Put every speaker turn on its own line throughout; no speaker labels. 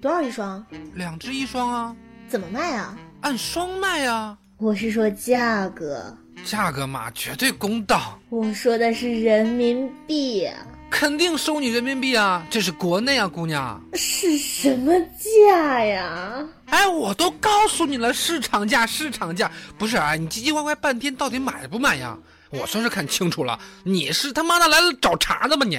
多少一双？
两只一双啊？
怎么卖啊？
按双卖啊？
我是说价格。
价格嘛，绝对公道。
我说的是人民币啊。
肯定收你人民币啊，这是国内啊，姑娘。
是什么价呀？
哎，我都告诉你了，市场价，市场价。不是啊，你唧唧歪歪半天，到底买不买呀？我算是看清楚了，你是他妈的来了找茬的吧你？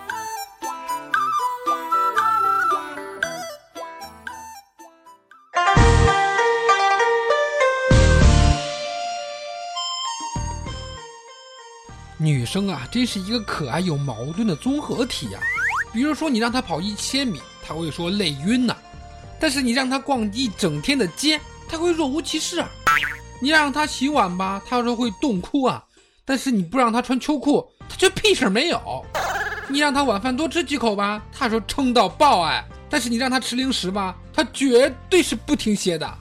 女生啊，真是一个可爱又矛盾的综合体呀。比如说，你让她跑一千米，她会说累晕呐；但是你让她逛一整天的街，她会若无其事啊。你让她洗碗吧，她说会冻哭啊；但是你不让她穿秋裤，她却屁事没有。你让她晚饭多吃几口吧，她说撑到爆哎；但是你让她吃零食吧，她绝对是不停歇的。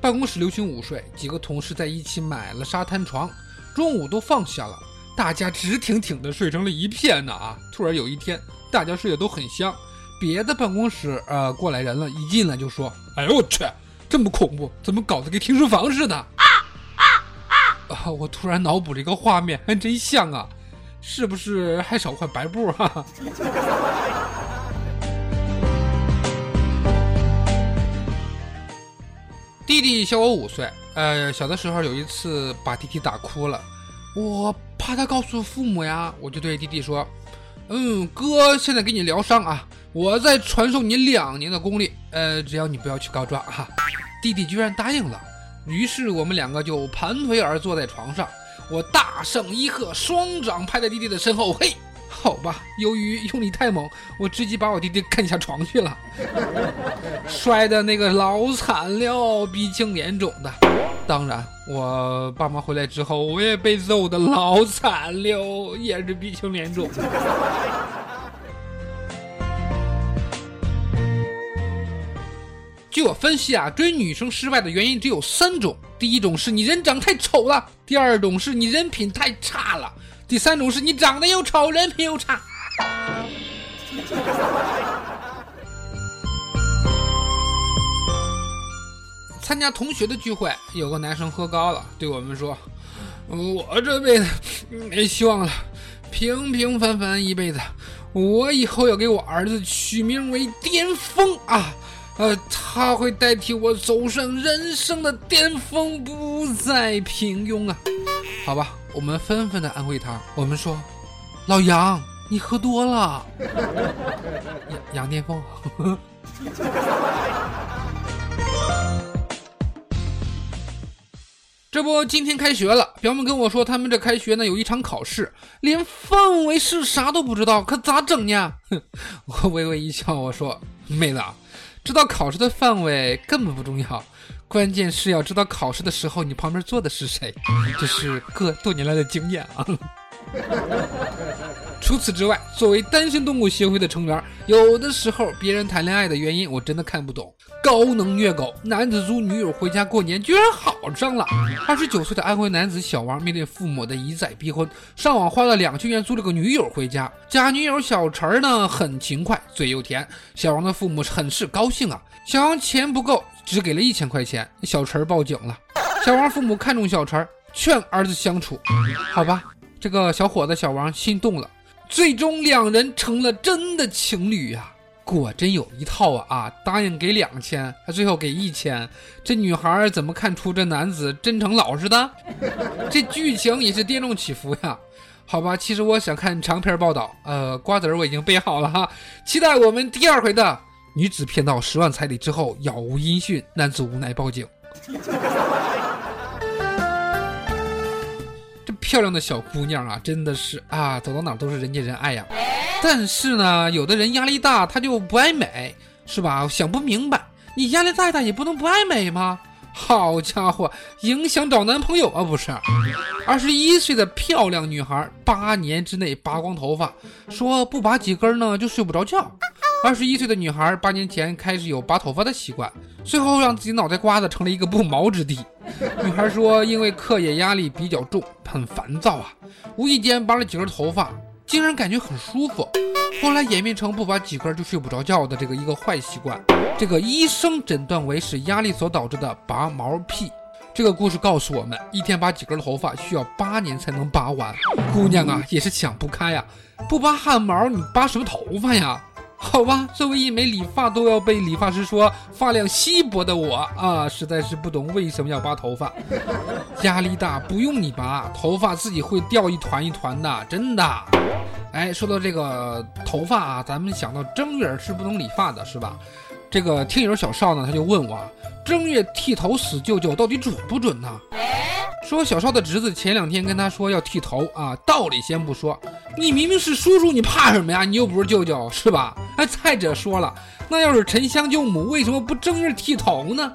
办公室流行午睡，几个同事在一起买了沙滩床，中午都放下了，大家直挺挺的睡成了一片呢啊！突然有一天，大家睡得都很香，别的办公室呃过来人了，一进来就说：“哎呦我去，这么恐怖，怎么搞得跟停尸房似的？”啊啊啊！我突然脑补了一个画面，还真像啊，是不是还少块白布哈？弟弟小我五岁，呃，小的时候有一次把弟弟打哭了，我怕他告诉父母呀，我就对弟弟说：“嗯，哥现在给你疗伤啊，我再传授你两年的功力，呃，只要你不要去告状哈。”弟弟居然答应了，于是我们两个就盘腿而坐在床上，我大圣一喝，双掌拍在弟弟的身后，嘿。好吧，由于用力太猛，我直接把我弟弟干下床去了，摔的那个老惨了，鼻青脸肿的。当然，我爸妈回来之后，我也被揍的老惨了，也是鼻青脸肿。据我分析啊，追女生失败的原因只有三种：第一种是你人长太丑了；第二种是你人品太差了。第三种是你长得又丑，人品又差。参加同学的聚会，有个男生喝高了，对我们说：“我这辈子没希望了，平平凡凡一辈子。我以后要给我儿子取名为巅峰啊，呃，他会代替我走上人生的巅峰，不再平庸啊。”好吧。我们纷纷的安慰他。我们说：“老杨，你喝多了。”杨杨巅峰。这不，今天开学了，表妹跟我说，他们这开学呢有一场考试，连范围是啥都不知道，可咋整呢？我微微一笑，我说：“妹子，知道考试的范围根本不重要。”关键是要知道考试的时候你旁边坐的是谁，这是哥多年来的经验啊。除此之外，作为单身动物协会的成员，有的时候别人谈恋爱的原因我真的看不懂。高能虐狗，男子租女友回家过年居然好上了。二十九岁的安徽男子小王面对父母的一再逼婚，上网花了两千元租了个女友回家。假女友小陈儿呢很勤快，嘴又甜，小王的父母很是高兴啊。小王钱不够。只给了一千块钱，小陈儿报警了。小王父母看中小陈，劝儿子相处。好吧，这个小伙子小王心动了，最终两人成了真的情侣呀。果真有一套啊啊！答应给两千，他最后给一千，这女孩怎么看出这男子真诚老实的？这剧情也是跌宕起伏呀。好吧，其实我想看长篇报道，呃，瓜子儿我已经备好了哈，期待我们第二回的女子骗到十万彩礼之后杳无音讯，男子无奈报警。漂亮的小姑娘啊，真的是啊，走到哪都是人见人爱呀。但是呢，有的人压力大，他就不爱美，是吧？想不明白，你压力再大也不能不爱美吗？好家伙，影响找男朋友啊？不是，二十一岁的漂亮女孩，八年之内拔光头发，说不拔几根呢就睡不着觉。二十一岁的女孩，八年前开始有拔头发的习惯，最后让自己脑袋瓜子成了一个不毛之地。女孩说，因为课业压力比较重，很烦躁啊，无意间拔了几根头发，竟然感觉很舒服。后来演变成不拔几根就睡不着觉的这个一个坏习惯，这个医生诊断为是压力所导致的拔毛癖。这个故事告诉我们，一天拔几根头发需要八年才能拔完。姑娘啊，也是想不开呀，不拔汗毛，你拔什么头发呀？好吧，作为一枚理发都要被理发师说发量稀薄的我啊，实在是不懂为什么要拔头发。压力大不用你拔，头发自己会掉一团一团的，真的。哎，说到这个头发啊，咱们想到正月是不能理发的，是吧？这个听友小邵呢，他就问我，正月剃头死舅舅到底准不准呢？说小邵的侄子前两天跟他说要剃头啊，道理先不说，你明明是叔叔，你怕什么呀？你又不是舅舅，是吧？哎，再者说了，那要是沉香舅母，为什么不正月剃头呢？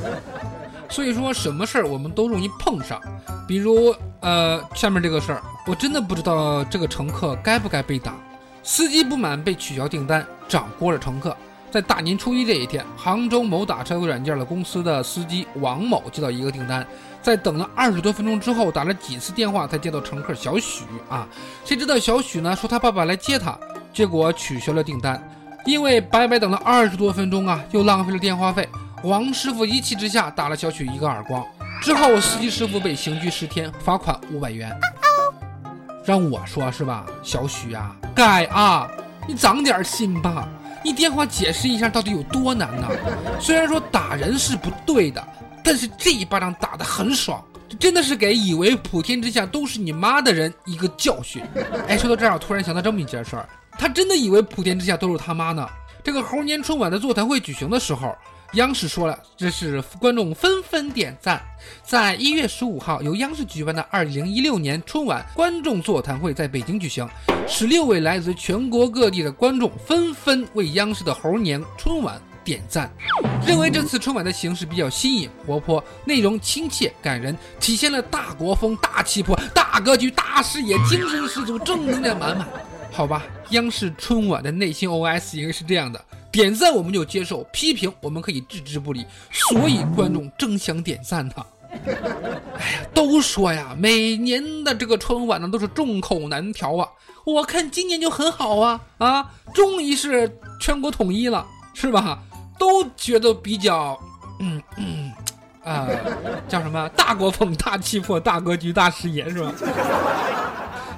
所以说，什么事儿我们都容易碰上，比如呃，下面这个事儿，我真的不知道这个乘客该不该被打。司机不满被取消订单，掌掴了乘客。在大年初一这一天，杭州某打车软件的公司的司机王某接到一个订单，在等了二十多分钟之后，打了几次电话才接到乘客小许啊。谁知道小许呢说他爸爸来接他，结果取消了订单，因为白白等了二十多分钟啊，又浪费了电话费。王师傅一气之下打了小许一个耳光，之后司机师傅被刑拘十天，罚款五百元。让我说是吧，小许啊，该啊，你长点心吧。你电话解释一下到底有多难呢？虽然说打人是不对的，但是这一巴掌打得很爽，这真的是给以为普天之下都是你妈的人一个教训。哎，说到这儿，我突然想到这么一件事儿，他真的以为普天之下都是他妈呢。这个猴年春晚的座谈会举行的时候。央视说了，这是观众纷纷点赞。在一月十五号，由央视举办的二零一六年春晚观众座谈会在北京举行，十六位来自全国各地的观众纷纷为央视的猴年春晚点赞，认为这次春晚的形式比较新颖活泼，内容亲切感人，体现了大国风、大气魄、大格局、大视野，精神十足，正能量满满。好吧，央视春晚的内心 OS 应该是这样的。点赞我们就接受，批评我们可以置之不理，所以观众争相点赞呢。哎呀，都说呀，每年的这个春晚呢都是众口难调啊。我看今年就很好啊啊，终于是全国统一了，是吧？都觉得比较，嗯嗯，啊，叫什么大国风、大气魄、大格局、大视野，是吧？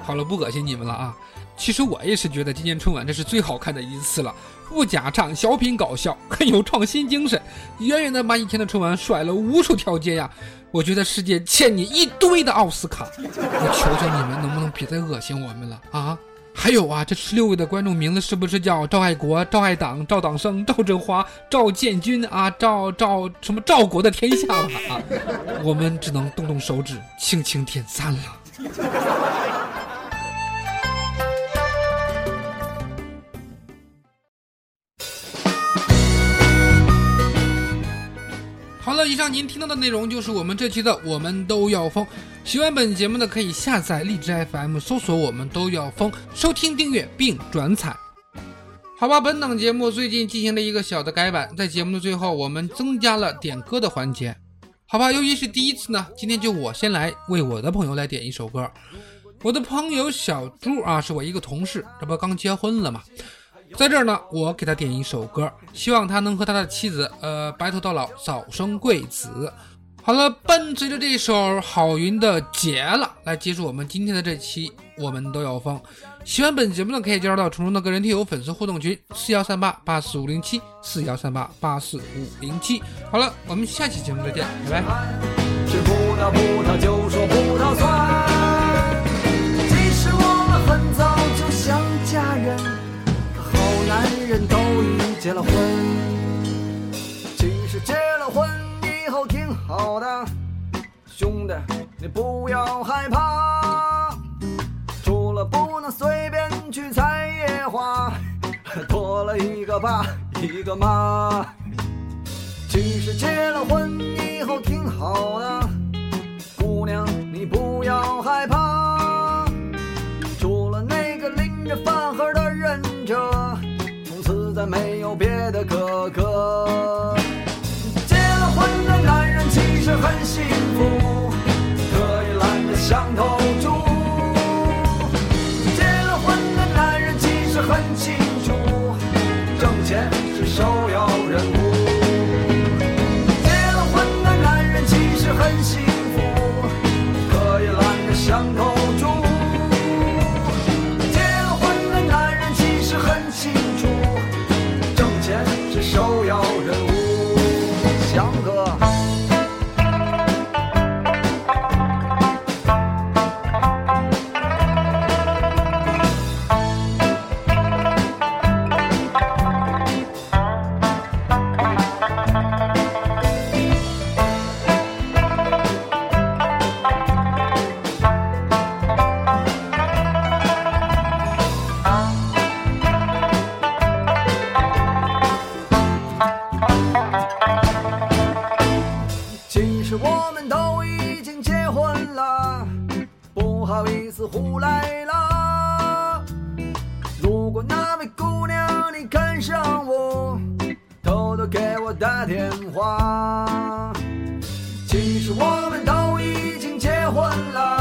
好了，不恶心你们了啊。其实我也是觉得今年春晚这是最好看的一次了，不假唱，小品搞笑，很有创新精神，远远的把以前的春晚甩了无数条街呀！我觉得世界欠你一堆的奥斯卡，我求求你们能不能别再恶心我们了啊！还有啊，这十六位的观众名字是不是叫赵爱国、赵爱党、赵党生、赵振华、赵建军啊？赵赵什么赵国的天下了啊！我们只能动动手指，轻轻点赞了。好了，以上您听到的内容就是我们这期的《我们都要疯》。喜欢本节目的可以下载荔枝 FM，搜索“我们都要疯”，收听订阅并转采。好吧，本档节目最近进行了一个小的改版，在节目的最后，我们增加了点歌的环节。好吧，由于是第一次呢，今天就我先来为我的朋友来点一首歌。我的朋友小朱啊，是我一个同事，这不刚结婚了吗？在这儿呢，我给他点一首歌，希望他能和他的妻子，呃，白头到老，早生贵子。好了，伴随着这首郝云的《结了》，来结束我们今天的这期，我们都要疯。喜欢本节目的，可以加入到虫虫的个人听友粉丝互动群四幺三八八四五零七四幺三八八四五零七。好了，我们下期节目再见，拜拜。
吃葡萄葡萄就说葡萄酸。人都已结了婚。其实结了婚以后挺好的，兄弟你不要害怕，除了不能随便去采野花，多了一个爸一个妈。其实结了婚以后挺好的，姑娘你不要害怕，再没有别的哥哥。结了婚的男人其实很幸福，可以懒得想头都给我打电话。其实我们都已经结婚了。